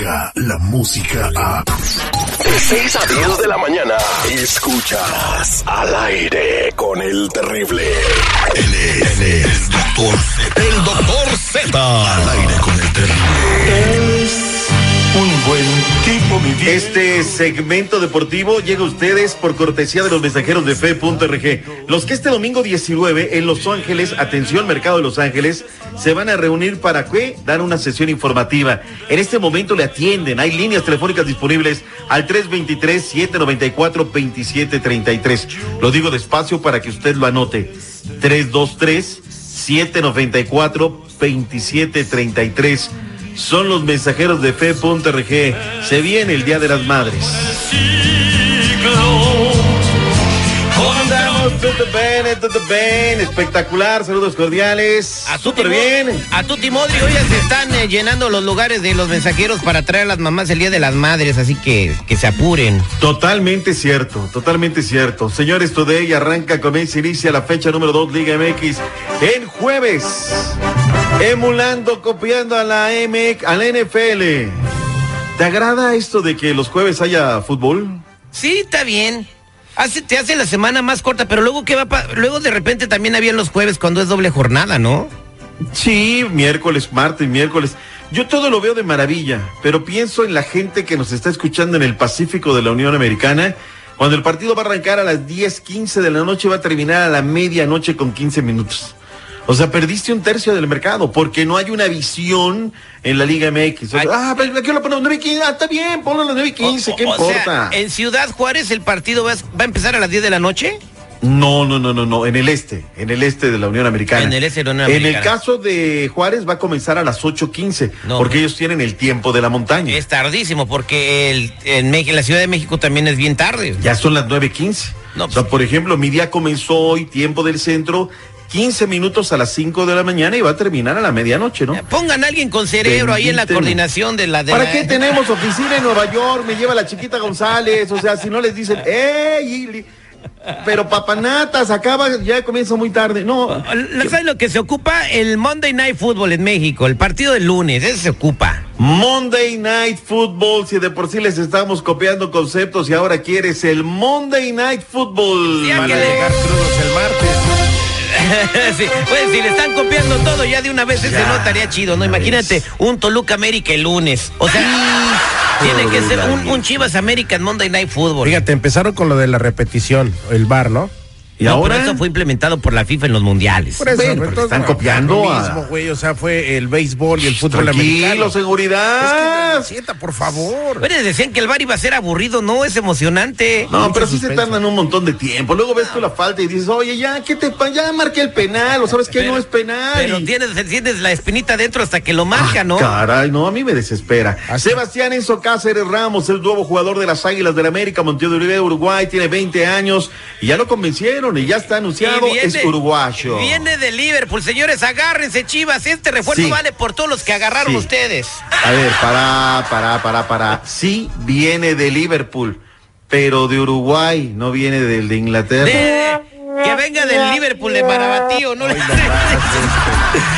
llega la música a... De 6 a 10 de la mañana, escuchas al aire con el terrible. Él es, él es el doctor Z. El doctor Z. Al aire con el terrible. Este segmento deportivo llega a ustedes por cortesía de los mensajeros de fe.rg. Los que este domingo 19 en Los Ángeles, atención mercado de Los Ángeles, se van a reunir para qué? Dar una sesión informativa. En este momento le atienden, hay líneas telefónicas disponibles al 323-794-2733. Lo digo despacio para que usted lo anote. 323-794-2733 son los mensajeros de fe.rg. Se viene el Día de las Madres. Andamos, todo bien, todo bien, espectacular, saludos cordiales. A Súper bien. A Tuti Modri hoy ya se están eh, llenando los lugares de los mensajeros para traer a las mamás el Día de las Madres, así que que se apuren. Totalmente cierto, totalmente cierto. Señores, Today arranca, comienza, inicia la fecha número 2 Liga MX en jueves. Emulando, copiando a la MX, a la NFL. ¿Te agrada esto de que los jueves haya fútbol? Sí, está bien. Hace, te hace la semana más corta, pero luego que va pa- luego de repente también había los jueves cuando es doble jornada, ¿no? Sí, miércoles, martes, miércoles. Yo todo lo veo de maravilla, pero pienso en la gente que nos está escuchando en el Pacífico de la Unión Americana. Cuando el partido va a arrancar a las 10, 15 de la noche, va a terminar a la medianoche con 15 minutos. O sea, perdiste un tercio del mercado porque no hay una visión en la Liga MX. O sea, Ay. ah, pero aquí lo ponemos 9 y 15. Ah, está bien, ponlo a las 9 y 15, ¿qué O- importa? sea, en Ciudad Juárez el partido va, a- empezar a las 10 de la noche. No, no, no, no, no, en el este, en el este de la Unión Americana. En el este de la Unión En el Americana. caso de Juárez va a comenzar a las 8.15, No. porque ellos tienen el tiempo de la montaña. Es tardísimo porque el, en, la Ciudad de México también es bien tarde. Ya son las 9.15. No, o sea, por ejemplo, mi día comenzó hoy, tiempo del centro, 15 minutos a las 5 de la mañana y va a terminar a la medianoche, ¿no? Pongan a alguien con cerebro ahí en la coordinación de la de ¿Para la- qué tenemos oficina en Nueva York? Me lleva la chiquita González, o sea, si no les dicen, ¡ey! Ili", Pero papanatas, acaba, ya comienza muy tarde. No, ¿Sabes lo que se ocupa? El Monday Night Football en México, el partido del lunes, ese se ocupa. Monday Night Football, si de por sí les estamos copiando conceptos y ahora quieres el Monday Night Football. Van a le- llegar crudos el martes. sí, pues si le están copiando todo ya de una vez ese no estaría chido, ¿no? Imagínate ves. un Toluca América el lunes. O sea, tiene que ser un, un Chivas América en Monday Night Football. Fíjate, empezaron con lo de la repetición, el bar, ¿no? Y No, ahora pero eso fue implementado por la FIFA en los mundiales. Por eso, Bueno, entonces, están bueno, copiando lo a- mismo, güey, o sea, fue el béisbol y el fútbol tranquilo, americano. seguridad. Es que, sienta, por favor. Pero decían que el bar iba a ser aburrido, no, es emocionante. No, Mucho pero sí se tardan un montón de tiempo. Luego ves tú la falta y dices, oye, ya, ¿qué te pa- Ya marqué el penal, o sabes que no es penal. Pero Y- tienes, tienes la espinita dentro hasta que lo marca, Ah, ¿no? Caray, no, a mí me desespera. Así. Sebastián Enzo Cáceres Ramos, el nuevo jugador de las Águilas del América, Montevideo de Uribe, Uruguay, tiene 20 años y ya lo convencieron y ya está anunciado, Y es uruguayo. Viene de Liverpool, señores, agárrense, Chivas. Este refuerzo Sí. vale por todos los que agarraron Sí. ustedes. A ver, para, para, para, para. Sí viene de Liverpool, pero de Uruguay, no viene del de Inglaterra. De- que venga del Liverpool de Marabatío, ¿no?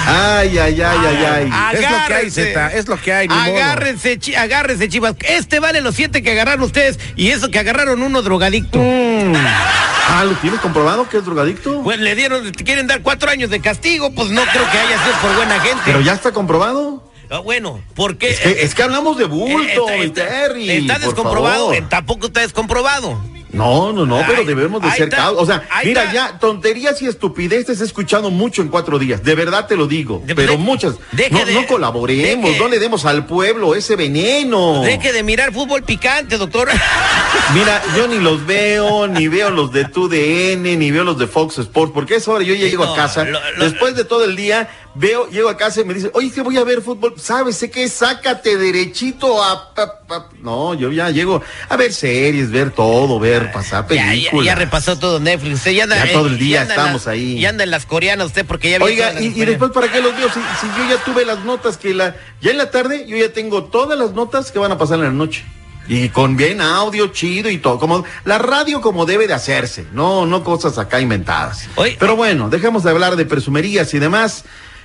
Ay, ay, ay, ay, ay. Ah, Es lo que hay, Agárrense. Zeta, es lo que hay, ni. Agárrense, chi- agárrense, chivas. Este vale los siete que agarraron ustedes y eso que agarraron uno drogadicto. Mm. Ah, ¿lo tienes comprobado que es drogadicto? Pues le dieron, te quieren dar cuatro años de castigo, pues no creo que haya sido por buena gente. Pero ya está comprobado. Ah, bueno, ¿por qué? Es que, es que hablamos de bulto, Eh, mi está, Terry. está descomprobado, eh, tampoco está descomprobado. No, no, no, Ay, pero debemos de ser está, cautos. O sea, mira, está. ya tonterías y estupideces he escuchado mucho en cuatro días. De verdad te lo digo. De- pero de- muchas. no, de- no colaboremos, deje- no le demos al pueblo ese veneno. Deje de mirar fútbol picante, doctor. Mira, yo ni los veo, ni veo los de TUDN, ni veo los de Fox Sports, porque a esa hora yo ya llego No, a casa, lo- lo- después de todo el día, veo, llego a casa y me dice, oye, es que voy a ver fútbol, ¿sabes? Que sácate derechito a... pa- pa-". No, yo ya llego a ver series, ver todo, ver, pasar Ya, ya, películas. ya repasó todo Netflix. Usted ya anda, Ya todo el día ya estamos las- ahí. Ya anda en las coreanas usted porque ya vio Oiga, y, y después para qué los veo, si, si yo ya tuve las notas que la, ya en la tarde, yo ya tengo todas las notas que van a pasar en la noche. Y con bien audio, chido y todo, como la radio como debe de hacerse, no, no cosas acá inventadas. Oye, Pero bueno, dejemos de hablar de presumerías y demás.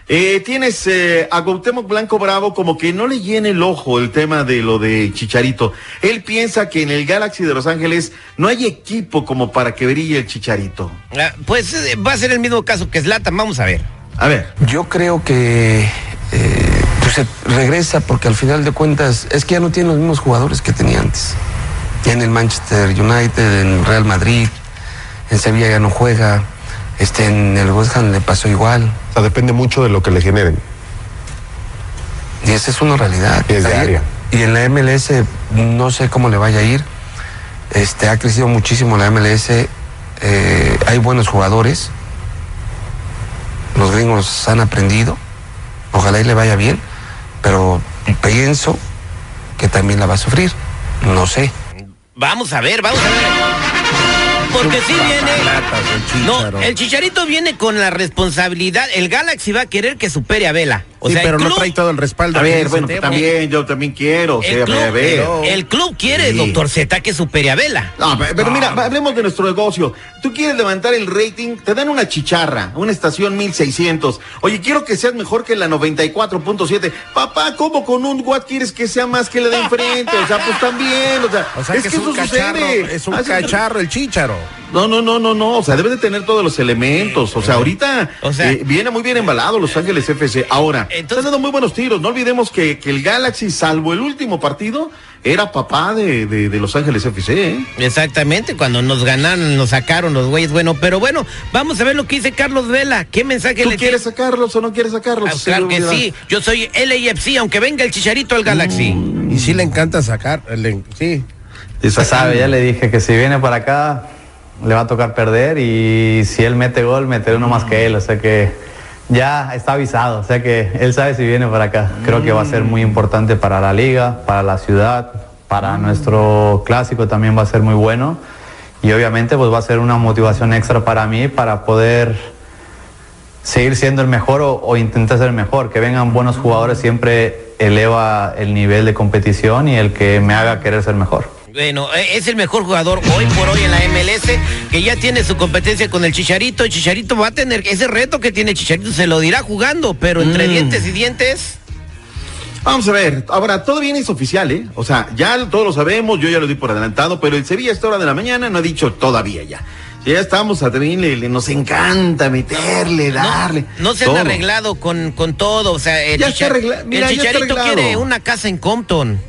Eh, tienes eh, a Cuauhtémoc Blanco Bravo como que no le llena el ojo el tema de lo de Chicharito. Él piensa que en el Galaxy de Los Ángeles no hay equipo como para que brille el Chicharito. Ah, Pues eh, va a ser el mismo caso que Zlatan, vamos a ver. A ver, Yo creo que eh, pues se regresa porque al final de cuentas es que ya no tiene los mismos jugadores que tenía antes. Ya en el Manchester United, en Real Madrid, en Sevilla ya no juega, este, en el West Ham le pasó igual. O sea, depende mucho de lo que le generen. Y esa es una realidad. Y es en la MLS no sé cómo le vaya a ir. Este, ha crecido muchísimo la MLS. eh, hay buenos jugadores. Los gringos han aprendido. Ojalá y le vaya bien. Pero pienso que también la va a sufrir. No sé. Vamos a ver, vamos a ver. Porque sí viene. No, el Chicharito viene con la responsabilidad. El Galaxy va a querer que supere a Vela. O Sí, sea, el pero no club- trae todo el respaldo. a ver, bueno, también, yo también quiero, o El sea, club, ver. el- club quiere, Sí. doctor Z, que supere a Vela. No, pe- pero mira, hablemos de nuestro negocio. Tú quieres levantar el rating, te dan una chicharra, una estación 1600. Oye, quiero que seas mejor que la 94.7. Papá, ¿cómo con un watt quieres que sea más que la de enfrente? O sea, pues también, o sea, O sea, que, es, un eso cacharro, sucede. es un Ah, cacharro el chícharo. No, no, no, no, no. O sea, debe de tener todos los elementos. O sea, ahorita O sea- eh, viene muy bien embalado Los Ángeles FC. Ahora, Entonces- están dando muy buenos tiros. No olvidemos que, que el Galaxy, salvo el último partido, era papá de, de- de Los Ángeles FC. ¿eh? Exactamente, cuando nos ganaron, nos sacaron los güeyes. Bueno, pero bueno, vamos a ver lo que dice Carlos Vela. ¿Qué mensaje ¿Tú le quieres tiene? sacarlos o no quieres sacarlos? Ah, claro que sí, yo soy LAFC, aunque venga el Chicharito al Galaxy. Y sí le encanta sacar. le- sí. Ya sabe, ya le dije que si viene para acá le va a tocar perder y si él mete gol, meteré uno más que él. O sea que ya está avisado. O sea que él sabe si viene para acá. Creo que va a ser muy importante para la liga, para la ciudad, para nuestro clásico también va a ser muy bueno. Y obviamente pues va a ser una motivación extra para mí para poder seguir siendo el mejor o, o intentar ser el mejor. Que vengan buenos jugadores siempre eleva el nivel de competición y el que me haga querer ser mejor. Bueno, eh, es el mejor jugador hoy por hoy en la MLS, que ya tiene su competencia con el Chicharito. El Chicharito va a tener ese reto que tiene Chicharito, se lo dirá jugando, pero entre dientes y dientes. Vamos a ver, ahora todo bien es oficial, ¿eh? O sea, ya todos lo sabemos, yo ya lo di por adelantado, pero el Sevilla a esta hora de la mañana no ha dicho todavía ya. Ya estamos a también le, le- nos encanta meterle, darle. No se han todo. arreglado con, con todo, o sea, el, Ya está Chicha- arregla- mira, el ya está Chicharito quiere una casa en Compton.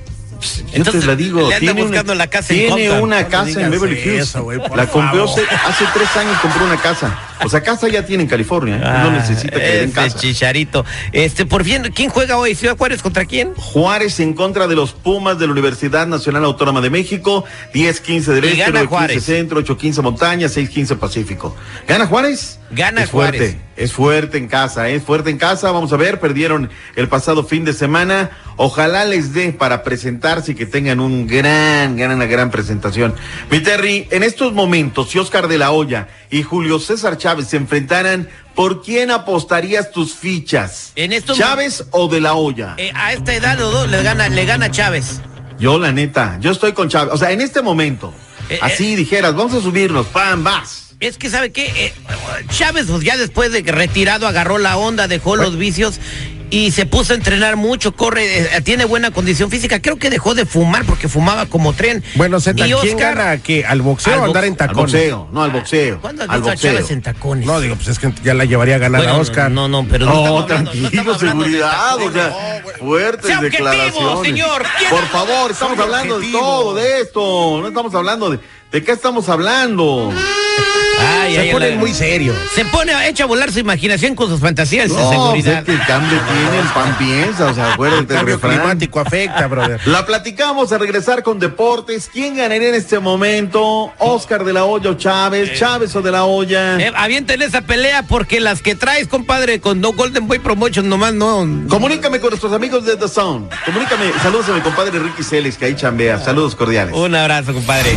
Yo Entonces, te la digo, le tiene, buscando una, la casa en tiene Compton. una No casa en digas Beverly Hills. eso, la compró hace, hace tres años compró una casa. O sea, casa ya tiene en California, ¿eh? no Ah, necesita que le den casa. Chicharito. Este, por fin, ¿quién juega hoy? ¿Ciudad Juárez contra quién? Juárez en contra de los Pumas de la Universidad Nacional Autónoma de México, 10-15 del Y Este, gana 9-15 Juárez. Centro, 8-15 Montaña, 6-15 Pacífico. ¿Gana Juárez? Gana es fuerte, Juárez. Es fuerte en casa, es fuerte en casa. Vamos a ver, perdieron el pasado fin de semana. Ojalá les dé para presentarse y que tengan un gran, gran, una gran presentación. Mi Terry, en estos momentos, si Oscar de la Hoya y Julio César Chávez se enfrentaran, ¿por quién apostarías tus fichas? En estos ¿Chávez o de la Hoya? Eh, a esta edad los dos le gana, le gana Chávez. Yo, la neta, yo estoy con Chávez. O sea, en este momento, Eh, así dijeras, vamos a subirnos, pam, vas. Es que, ¿sabe qué? Eh, Chávez, pues ya después de que retirado, agarró la onda, dejó los vicios y se puso a entrenar mucho, corre, eh, tiene buena condición física. Creo que dejó de fumar porque fumaba como tren. Bueno, Zeta, Y ¿quién Oscar- gana qué? ¿Al boxeo Al o andar en Al tacones? boxeo, no al boxeo. ¿Cuándo has al visto a boxeo. Chávez en tacones? No, digo, pues es que ya la llevaría a ganar Bueno, a no, Oscar. No, no, pero no, No, hablando- no tranquilo, estamos hablando de seguridad, o sea, fuertes Sea declaraciones. señor. ¿Quién- Por favor, estamos hablando objetivo. de todo, de esto. No estamos hablando de. ¿De qué estamos hablando? Ay, Se ponen la- muy serios. Se pone, echa a volar su imaginación con sus fantasías de No, seguridad. es que el cambio tiene, el pan piensa, o sea, acuérdate El cambio refrán. climático afecta, brother. La platicamos a regresar con deportes. ¿Quién ganaría en este momento? Oscar de la Hoya o Chávez, Chávez o de la Hoya. Eh, avienten esa pelea porque las que traes, compadre, con No Golden Boy Promotion nomás no. Comunícame con nuestros amigos de The Sound. Comunícame, saludos a mi compadre Ricky Celes, que ahí chambea. Saludos cordiales. Un abrazo, compadre.